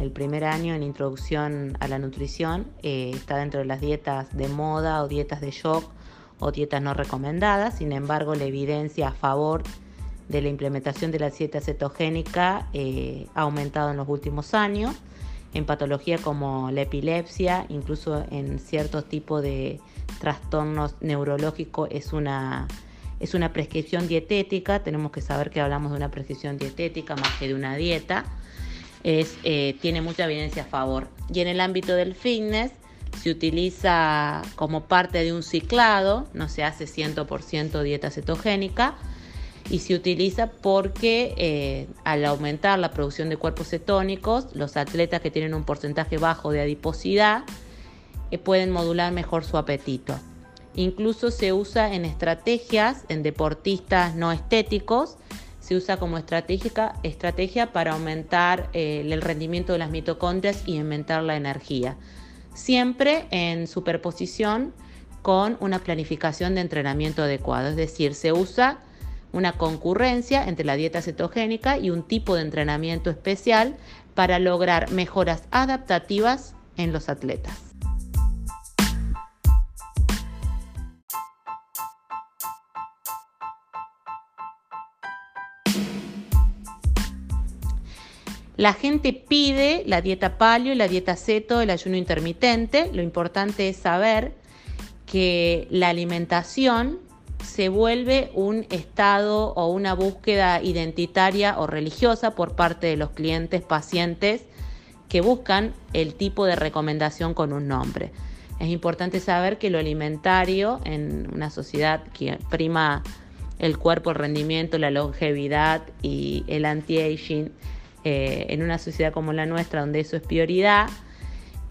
el primer año en introducción a la nutrición, eh, está dentro de las dietas de moda o dietas de shock o dietas no recomendadas. Sin embargo, la evidencia a favor de la implementación de la dieta cetogénica eh, ha aumentado en los últimos años en patologías como la epilepsia, incluso en ciertos tipos de trastornos neurológicos es una, es una prescripción dietética. Tenemos que saber que hablamos de una prescripción dietética más que de una dieta. Es, eh, tiene mucha evidencia a favor. Y en el ámbito del fitness se utiliza como parte de un ciclado, no se hace 100% dieta cetogénica, y se utiliza porque eh, al aumentar la producción de cuerpos cetónicos, los atletas que tienen un porcentaje bajo de adiposidad eh, pueden modular mejor su apetito. Incluso se usa en estrategias, en deportistas no estéticos, se usa como estrategia, para aumentar eh, el rendimiento de las mitocondrias y aumentar la energía. Siempre en superposición con una planificación de entrenamiento adecuado, es decir, se usa una concurrencia entre la dieta cetogénica y un tipo de entrenamiento especial para lograr mejoras adaptativas en los atletas. La gente pide la dieta paleo, la dieta ceto, el ayuno intermitente. Lo importante es saber que la alimentación se vuelve un estado o una búsqueda identitaria o religiosa por parte de los clientes pacientes que buscan el tipo de recomendación con un nombre. Es importante saber que lo alimentario en una sociedad que prima el cuerpo, el rendimiento, la longevidad y el anti-aging, eh, en una sociedad como la nuestra donde eso es prioridad,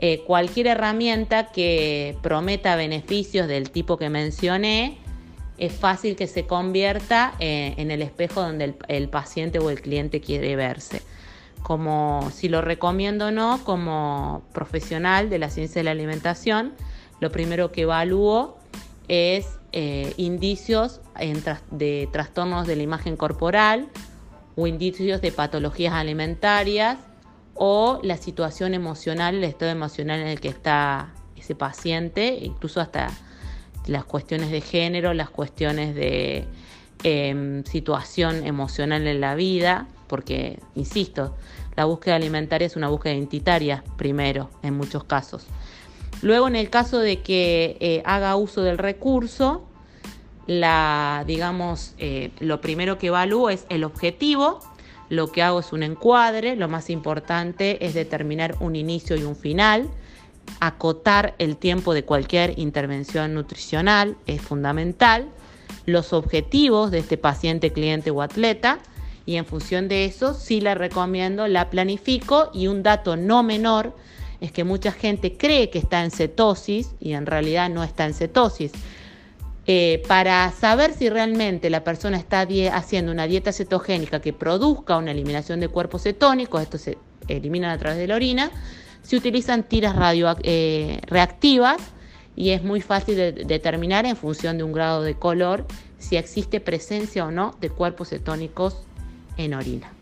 eh, cualquier herramienta que prometa beneficios del tipo que mencioné, es fácil que se convierta eh, en el espejo donde el, paciente o el cliente quiere verse. Como si lo recomiendo o no, como profesional de la ciencia de la alimentación, lo primero que evalúo es eh, indicios de trastornos de la imagen corporal o indicios de patologías alimentarias o la situación emocional, el estado emocional en el que está ese paciente, incluso hasta las cuestiones de género, las cuestiones de em, situación emocional en la vida, porque, insisto, la búsqueda alimentaria es una búsqueda identitaria primero, en muchos casos. Luego, en el caso de que eh, haga uso del recurso, la, digamos, eh, lo primero que evalúo es el objetivo, lo que hago es un encuadre, lo más importante es determinar un inicio y un final, acotar el tiempo de cualquier intervención nutricional es fundamental, los objetivos de este paciente, cliente o atleta. Y en función de eso sí la recomiendo, la planifico. Y un dato no menor es que mucha gente cree que está en cetosis y en realidad no está en cetosis. Eh, para saber si realmente la persona está haciendo una dieta cetogénica que produzca una eliminación de cuerpos cetónicos, esto se elimina a través de la orina, se utilizan tiras radio, eh, y es muy fácil de determinar en función de un grado de color si existe presencia o no de cuerpos cetónicos en orina.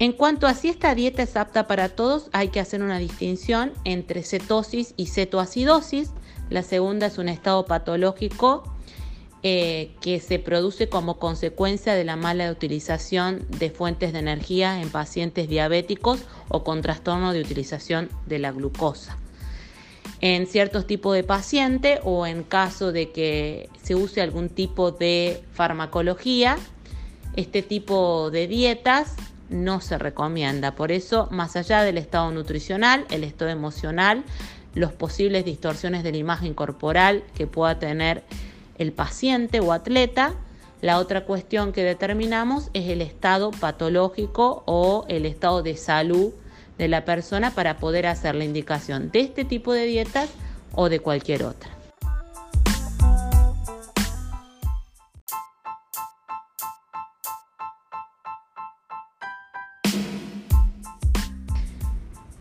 En cuanto a si esta dieta es apta para todos, hay que hacer una distinción entre cetosis y cetoacidosis. La segunda es un estado patológico eh, que se produce como consecuencia de la mala utilización de fuentes de energía en pacientes diabéticos o con trastorno de utilización de la glucosa. En ciertos tipos de pacientes o en caso de que se use algún tipo de farmacología, este tipo de dietas no se recomienda. Por eso, más allá del estado nutricional, el estado emocional, los posibles distorsiones de la imagen corporal que pueda tener el paciente o atleta. La otra cuestión que determinamos es el estado patológico o el estado de salud de la persona para poder hacer la indicación de este tipo de dietas o de cualquier otra.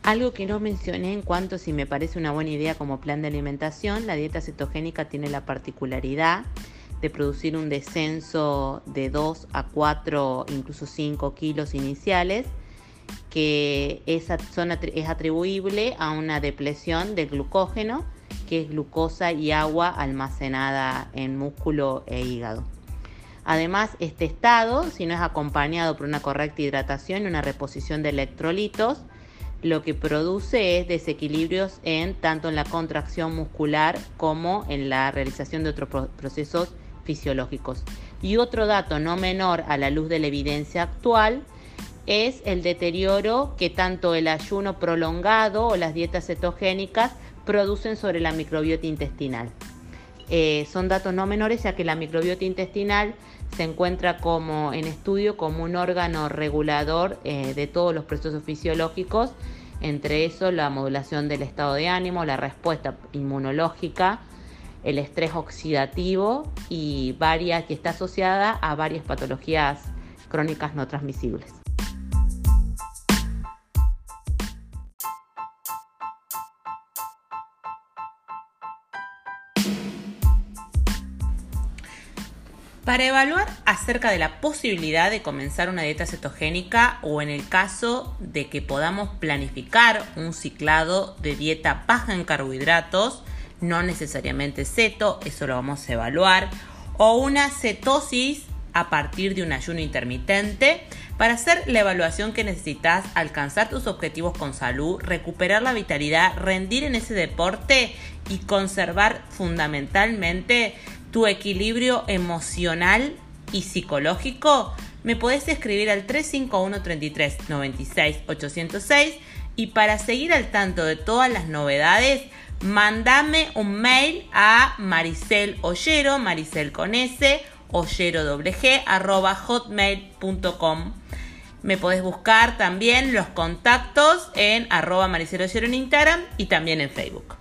Algo que no mencioné en cuanto si me parece una buena idea como plan de alimentación, la dieta cetogénica tiene la particularidad de producir un descenso de 2 a 4, incluso 5 kilos iniciales, que es, atribuible a una depresión del glucógeno, que es glucosa y agua almacenada en músculo e hígado. Además, este estado, si no es acompañado por una correcta hidratación y una reposición de electrolitos, lo que produce es desequilibrios en tanto en la contracción muscular como en la realización de otros procesos fisiológicos. Y otro dato no menor a la luz de la evidencia actual es el deterioro que tanto el ayuno prolongado o las dietas cetogénicas producen sobre la microbiota intestinal. Eh, son datos no menores ya que la microbiota intestinal se encuentra como en estudio como un órgano regulador eh, de todos los procesos fisiológicos, entre eso la modulación del estado de ánimo, la respuesta inmunológica, el estrés oxidativo y varias que está asociada a varias patologías crónicas no transmisibles. Para evaluar acerca de la posibilidad de comenzar una dieta cetogénica o en el caso de que podamos planificar un ciclado de dieta baja en carbohidratos, no necesariamente ceto, eso lo vamos a evaluar, o una cetosis a partir de un ayuno intermitente para hacer la evaluación que necesitas, alcanzar tus objetivos con salud, recuperar la vitalidad, rendir en ese deporte y conservar fundamentalmente tu equilibrio emocional y psicológico, me podés escribir al 351 33 96 806 y para seguir al tanto de todas las novedades, mandame un mail a Maricel Ollero, Maricel con S, Ollero doble arroba hotmail.com. Me podés buscar también los contactos en arroba Maricel Ollero en Instagram y también en Facebook.